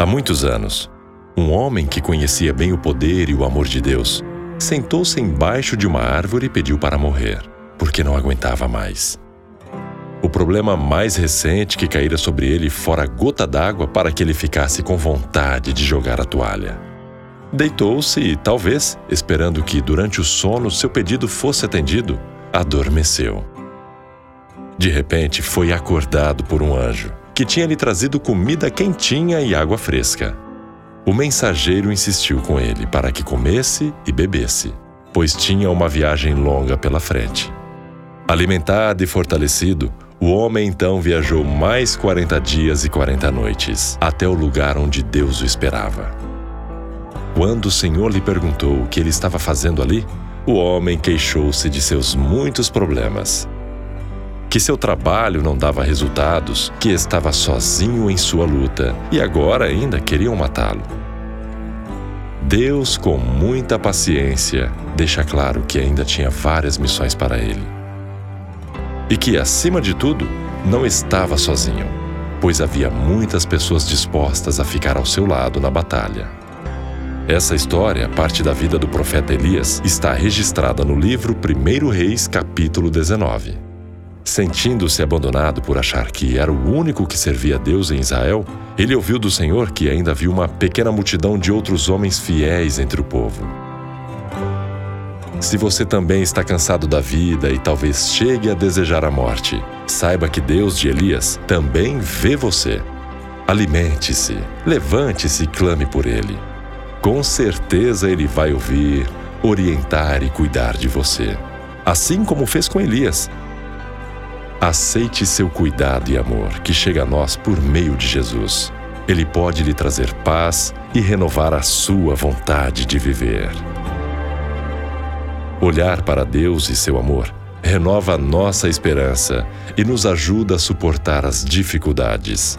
Há muitos anos, um homem que conhecia bem o poder e o amor de Deus sentou-se embaixo de uma árvore e pediu para morrer, porque não aguentava mais. O problema mais recente que caíra sobre ele fora a gota d'água para que ele ficasse com vontade de jogar a toalha. Deitou-se e, talvez, esperando que durante o sono seu pedido fosse atendido, adormeceu. De repente, foi acordado por um anjo que tinha lhe trazido comida quentinha e água fresca. O mensageiro insistiu com ele para que comesse e bebesse, pois tinha uma viagem longa pela frente. Alimentado e fortalecido, o homem então viajou mais 40 dias e 40 noites, até o lugar onde Deus o esperava. Quando o Senhor lhe perguntou o que ele estava fazendo ali, o homem queixou-se de seus muitos problemas que seu trabalho não dava resultados, que estava sozinho em sua luta e agora ainda queriam matá-lo. Deus, com muita paciência, deixa claro que ainda tinha várias missões para ele. E que, acima de tudo, não estava sozinho, pois havia muitas pessoas dispostas a ficar ao seu lado na batalha. Essa história, parte da vida do profeta Elias, está registrada no livro 1 Reis, capítulo 19. Sentindo-se abandonado por achar que era o único que servia a Deus em Israel, ele ouviu do Senhor que ainda havia uma pequena multidão de outros homens fiéis entre o povo. Se você também está cansado da vida e talvez chegue a desejar a morte, saiba que Deus de Elias também vê você. Alimente-se, levante-se e clame por ele. Com certeza ele vai ouvir, orientar e cuidar de você. Assim como fez com Elias, Aceite seu cuidado e amor, que chega a nós por meio de Jesus. Ele pode lhe trazer paz e renovar a sua vontade de viver. Olhar para Deus e seu amor renova nossa esperança e nos ajuda a suportar as dificuldades.